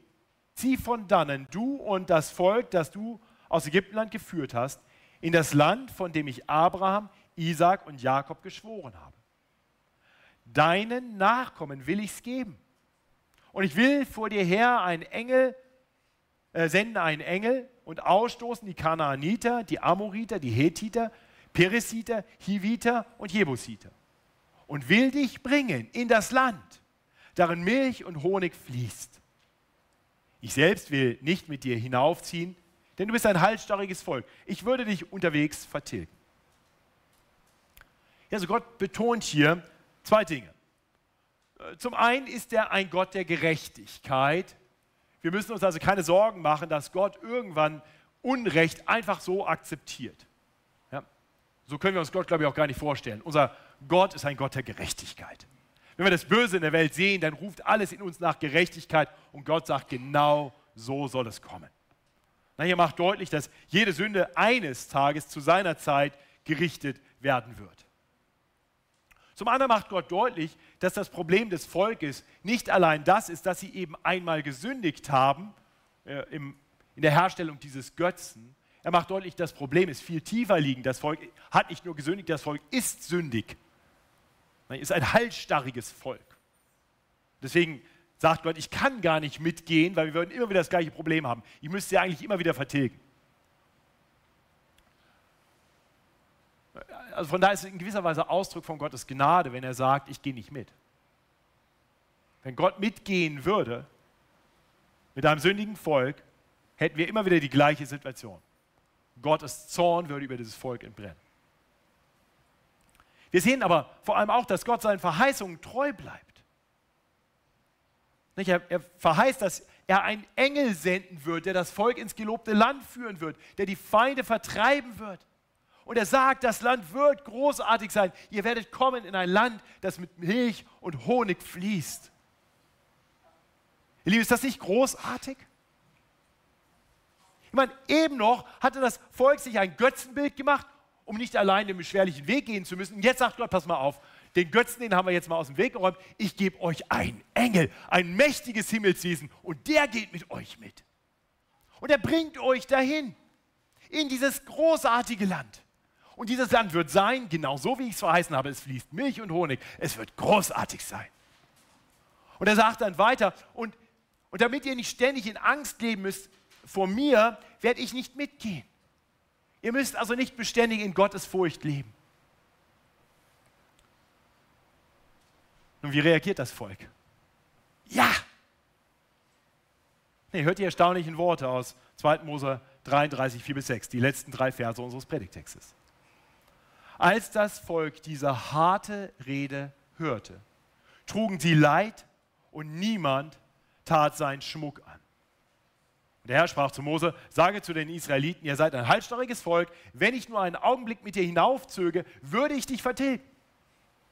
zieh von dannen, du und das Volk, das du aus Ägyptenland geführt hast, in das Land, von dem ich Abraham, Isaac und Jakob geschworen habe. Deinen Nachkommen will ich es geben. Und ich will vor dir her einen Engel, äh, senden einen Engel und ausstoßen die Kanaaniter, die Amoriter, die Hethiter, Peresiter, Hiviter und Jebusiter und will dich bringen in das Land, darin Milch und Honig fließt. Ich selbst will nicht mit dir hinaufziehen, denn du bist ein halsstarriges Volk. Ich würde dich unterwegs vertilgen. Also Gott betont hier zwei Dinge. Zum einen ist er ein Gott der Gerechtigkeit. Wir müssen uns also keine Sorgen machen, dass Gott irgendwann Unrecht einfach so akzeptiert. So können wir uns Gott, glaube ich, auch gar nicht vorstellen. Unser Gott ist ein Gott der Gerechtigkeit. Wenn wir das Böse in der Welt sehen, dann ruft alles in uns nach Gerechtigkeit und Gott sagt, genau so soll es kommen. Na, hier macht deutlich, dass jede Sünde eines Tages zu seiner Zeit gerichtet werden wird. Zum anderen macht Gott deutlich, dass das Problem des Volkes nicht allein das ist, dass sie eben einmal gesündigt haben äh, im, in der Herstellung dieses Götzen, er macht deutlich, das Problem ist viel tiefer liegend. Das Volk hat nicht nur gesündigt, das Volk ist sündig. Ist ein halsstarriges Volk. Deswegen sagt Gott, ich kann gar nicht mitgehen, weil wir würden immer wieder das gleiche Problem haben. Ich müsste sie eigentlich immer wieder vertilgen. Also von daher ist es in gewisser Weise Ausdruck von Gottes Gnade, wenn er sagt, ich gehe nicht mit. Wenn Gott mitgehen würde mit einem sündigen Volk, hätten wir immer wieder die gleiche Situation. Gottes Zorn würde über dieses Volk entbrennen. Wir sehen aber vor allem auch, dass Gott seinen Verheißungen treu bleibt. Er, er verheißt, dass er einen Engel senden wird, der das Volk ins gelobte Land führen wird, der die Feinde vertreiben wird. Und er sagt, das Land wird großartig sein. Ihr werdet kommen in ein Land, das mit Milch und Honig fließt. Ihr Lieben, ist das nicht großartig? Ich meine, eben noch hatte das Volk sich ein Götzenbild gemacht, um nicht allein den beschwerlichen Weg gehen zu müssen. Und jetzt sagt Gott, pass mal auf, den Götzen, den haben wir jetzt mal aus dem Weg geräumt. Ich gebe euch einen Engel, ein mächtiges Himmelswesen und der geht mit euch mit. Und er bringt euch dahin, in dieses großartige Land. Und dieses Land wird sein, genau so wie ich es verheißen habe, es fließt Milch und Honig. Es wird großartig sein. Und er sagt dann weiter, und, und damit ihr nicht ständig in Angst leben müsst, vor mir werde ich nicht mitgehen. Ihr müsst also nicht beständig in Gottes Furcht leben. Und wie reagiert das Volk? Ja! Nee, hört die erstaunlichen Worte aus 2. Mose 33, 4 bis 6, die letzten drei Verse unseres Predigtextes. Als das Volk diese harte Rede hörte, trugen sie Leid und niemand tat seinen Schmuck an. Und der Herr sprach zu Mose, sage zu den Israeliten, ihr seid ein halsstarriges Volk, wenn ich nur einen Augenblick mit dir hinaufzöge, würde ich dich vertilgen.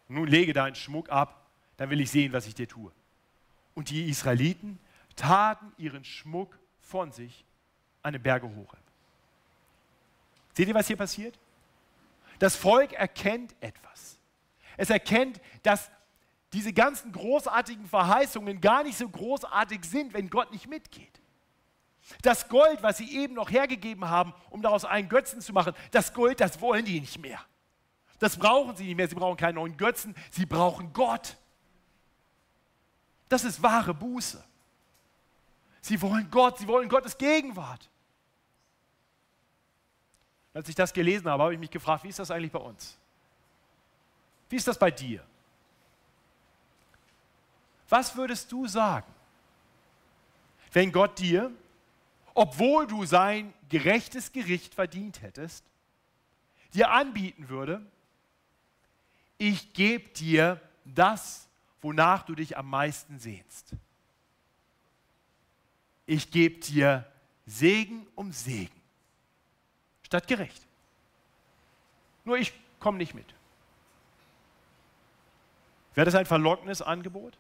Nun lege deinen Schmuck ab, dann will ich sehen, was ich dir tue. Und die Israeliten taten ihren Schmuck von sich an den Berge hoch. Seht ihr, was hier passiert? Das Volk erkennt etwas. Es erkennt, dass diese ganzen großartigen Verheißungen gar nicht so großartig sind, wenn Gott nicht mitgeht. Das Gold, was sie eben noch hergegeben haben, um daraus einen Götzen zu machen, das Gold, das wollen die nicht mehr. Das brauchen sie nicht mehr. Sie brauchen keinen neuen Götzen, sie brauchen Gott. Das ist wahre Buße. Sie wollen Gott, sie wollen Gottes Gegenwart. Als ich das gelesen habe, habe ich mich gefragt, wie ist das eigentlich bei uns? Wie ist das bei dir? Was würdest du sagen, wenn Gott dir, obwohl du sein gerechtes Gericht verdient hättest, dir anbieten würde, ich gebe dir das, wonach du dich am meisten sehnst. Ich gebe dir Segen um Segen statt gerecht. Nur ich komme nicht mit. Wäre das ein verlockendes Angebot?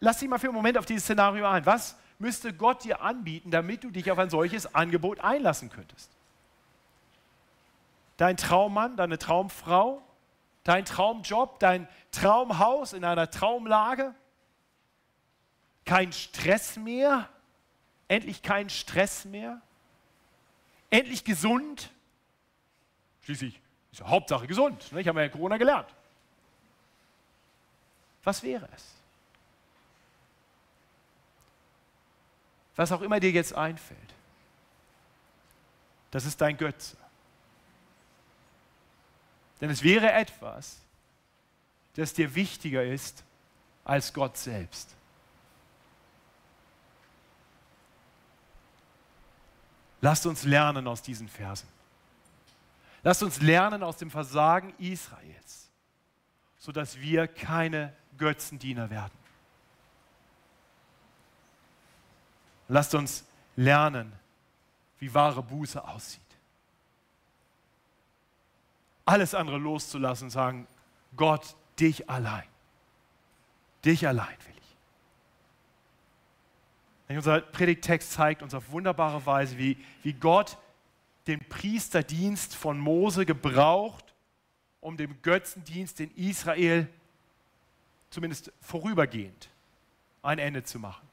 Lass dich mal für einen Moment auf dieses Szenario ein. Was müsste Gott dir anbieten, damit du dich auf ein solches Angebot einlassen könntest? Dein Traummann, deine Traumfrau, dein Traumjob, dein Traumhaus in einer Traumlage? Kein Stress mehr? Endlich kein Stress mehr? Endlich gesund? Schließlich ist ja Hauptsache gesund. Ne? Ich habe ja Corona gelernt. Was wäre es? Was auch immer dir jetzt einfällt, das ist dein Götze. Denn es wäre etwas, das dir wichtiger ist als Gott selbst. Lasst uns lernen aus diesen Versen. Lasst uns lernen aus dem Versagen Israels, sodass wir keine Götzendiener werden. Lasst uns lernen, wie wahre Buße aussieht. Alles andere loszulassen und sagen, Gott, dich allein. Dich allein will ich. Unser Predigtext zeigt uns auf wunderbare Weise, wie, wie Gott den Priesterdienst von Mose gebraucht, um dem Götzendienst in Israel zumindest vorübergehend ein Ende zu machen.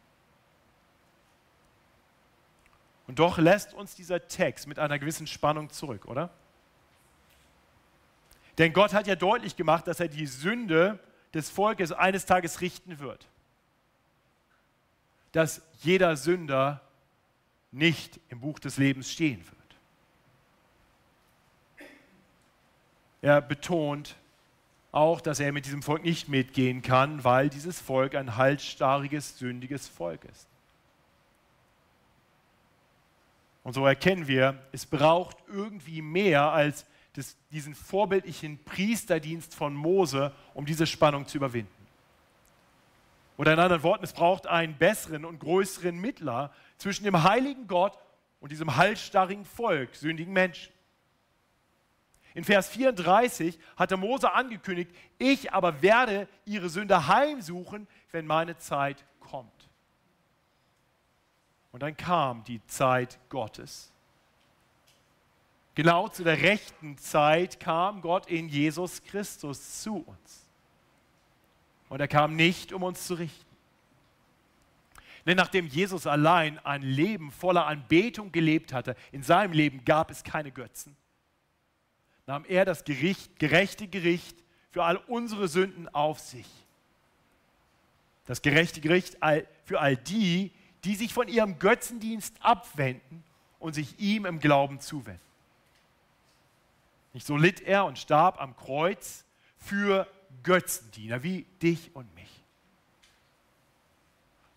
Und doch lässt uns dieser Text mit einer gewissen Spannung zurück, oder? Denn Gott hat ja deutlich gemacht, dass er die Sünde des Volkes eines Tages richten wird. Dass jeder Sünder nicht im Buch des Lebens stehen wird. Er betont auch, dass er mit diesem Volk nicht mitgehen kann, weil dieses Volk ein halsstarriges, sündiges Volk ist. Und so erkennen wir, es braucht irgendwie mehr als das, diesen vorbildlichen Priesterdienst von Mose, um diese Spannung zu überwinden. Oder in anderen Worten, es braucht einen besseren und größeren Mittler zwischen dem heiligen Gott und diesem halsstarrigen Volk, sündigen Menschen. In Vers 34 hatte Mose angekündigt, ich aber werde ihre Sünde heimsuchen, wenn meine Zeit. Und dann kam die Zeit Gottes. Genau zu der rechten Zeit kam Gott in Jesus Christus zu uns. Und er kam nicht, um uns zu richten. Denn nachdem Jesus allein ein Leben voller Anbetung gelebt hatte, in seinem Leben gab es keine Götzen, nahm er das Gericht, gerechte Gericht für all unsere Sünden auf sich. Das gerechte Gericht für all die, die sich von ihrem Götzendienst abwenden und sich ihm im Glauben zuwenden. Nicht so litt er und starb am Kreuz für Götzendiener wie dich und mich.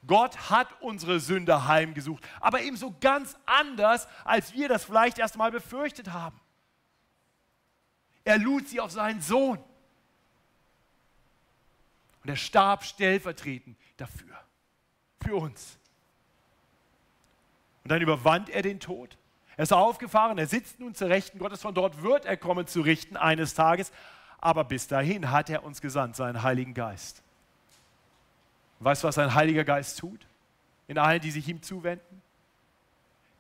Gott hat unsere Sünde heimgesucht, aber ebenso ganz anders, als wir das vielleicht erst mal befürchtet haben. Er lud sie auf seinen Sohn. Und er starb stellvertretend dafür, für uns. Und dann überwand er den Tod er ist aufgefahren, er sitzt nun zur Rechten Gottes, von dort wird er kommen zu richten eines Tages. Aber bis dahin hat er uns gesandt, seinen Heiligen Geist. Weißt du, was ein Heiliger Geist tut? In allen, die sich ihm zuwenden?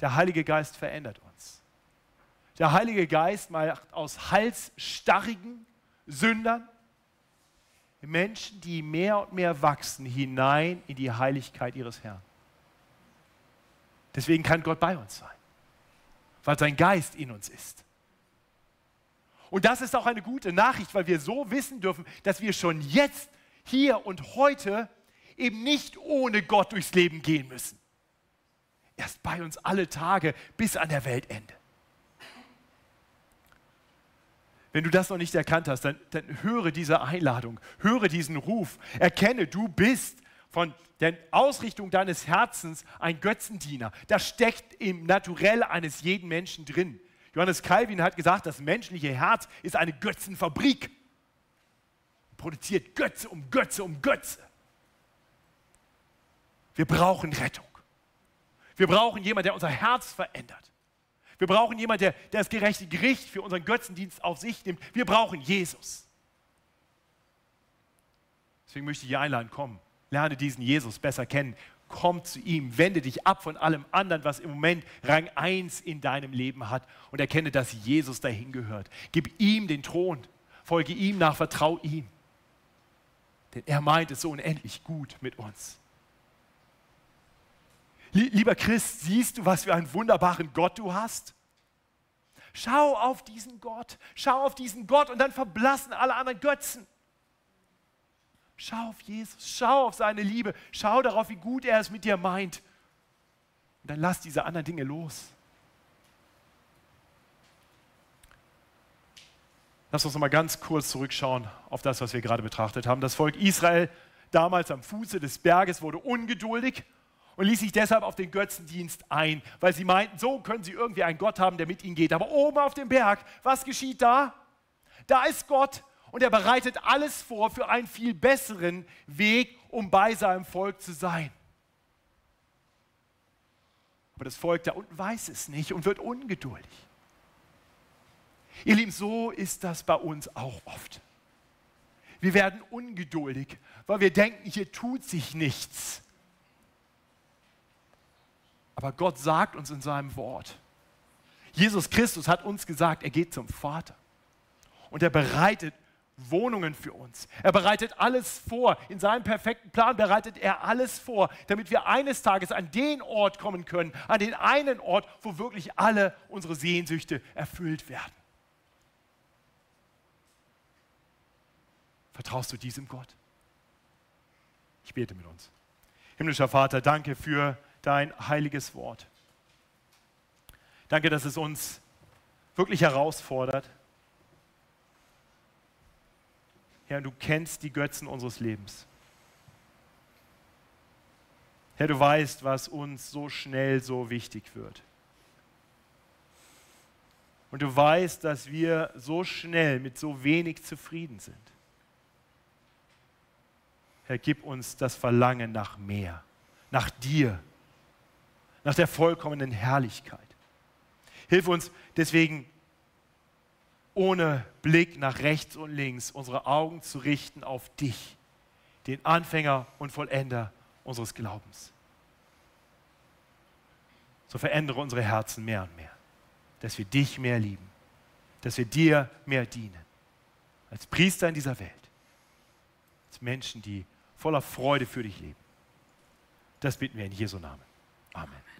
Der Heilige Geist verändert uns. Der Heilige Geist macht aus halsstarrigen Sündern Menschen, die mehr und mehr wachsen hinein in die Heiligkeit ihres Herrn. Deswegen kann Gott bei uns sein, weil sein Geist in uns ist. Und das ist auch eine gute Nachricht, weil wir so wissen dürfen, dass wir schon jetzt, hier und heute eben nicht ohne Gott durchs Leben gehen müssen. Er ist bei uns alle Tage bis an der Weltende. Wenn du das noch nicht erkannt hast, dann, dann höre diese Einladung, höre diesen Ruf, erkenne, du bist von der Ausrichtung deines Herzens ein Götzendiener. Das steckt im Naturell eines jeden Menschen drin. Johannes Calvin hat gesagt, das menschliche Herz ist eine Götzenfabrik. Produziert Götze um Götze um Götze. Wir brauchen Rettung. Wir brauchen jemanden, der unser Herz verändert. Wir brauchen jemanden, der, der das gerechte Gericht für unseren Götzendienst auf sich nimmt. Wir brauchen Jesus. Deswegen möchte ich dich einladen, komm, lerne diesen Jesus besser kennen. Komm zu ihm, wende dich ab von allem anderen, was im Moment Rang 1 in deinem Leben hat und erkenne, dass Jesus dahin gehört. Gib ihm den Thron, folge ihm nach, vertrau ihm. Denn er meint es so unendlich gut mit uns. Lieber Christ, siehst du, was für einen wunderbaren Gott du hast? Schau auf diesen Gott, schau auf diesen Gott und dann verblassen alle anderen Götzen. Schau auf Jesus, schau auf seine Liebe, schau darauf, wie gut er es mit dir meint. Und dann lass diese anderen Dinge los. Lass uns noch mal ganz kurz zurückschauen auf das, was wir gerade betrachtet haben. Das Volk Israel damals am Fuße des Berges wurde ungeduldig und ließ sich deshalb auf den Götzendienst ein, weil sie meinten, so können sie irgendwie einen Gott haben, der mit ihnen geht. Aber oben auf dem Berg, was geschieht da? Da ist Gott und er bereitet alles vor für einen viel besseren Weg, um bei seinem Volk zu sein. Aber das Volk da unten weiß es nicht und wird ungeduldig. Ihr Lieben, so ist das bei uns auch oft. Wir werden ungeduldig, weil wir denken, hier tut sich nichts. Aber Gott sagt uns in seinem Wort, Jesus Christus hat uns gesagt, er geht zum Vater. Und er bereitet Wohnungen für uns. Er bereitet alles vor. In seinem perfekten Plan bereitet er alles vor, damit wir eines Tages an den Ort kommen können, an den einen Ort, wo wirklich alle unsere Sehnsüchte erfüllt werden. Vertraust du diesem Gott? Ich bete mit uns. Himmlischer Vater, danke für dein heiliges Wort. Danke, dass es uns wirklich herausfordert. Herr, du kennst die Götzen unseres Lebens. Herr, du weißt, was uns so schnell so wichtig wird. Und du weißt, dass wir so schnell mit so wenig zufrieden sind. Herr, gib uns das Verlangen nach mehr, nach dir, nach der vollkommenen Herrlichkeit. Hilf uns deswegen, ohne Blick nach rechts und links, unsere Augen zu richten auf dich, den Anfänger und Vollender unseres Glaubens. So verändere unsere Herzen mehr und mehr, dass wir dich mehr lieben, dass wir dir mehr dienen, als Priester in dieser Welt, als Menschen, die voller Freude für dich leben. Das bitten wir in Jesu Namen. Amen.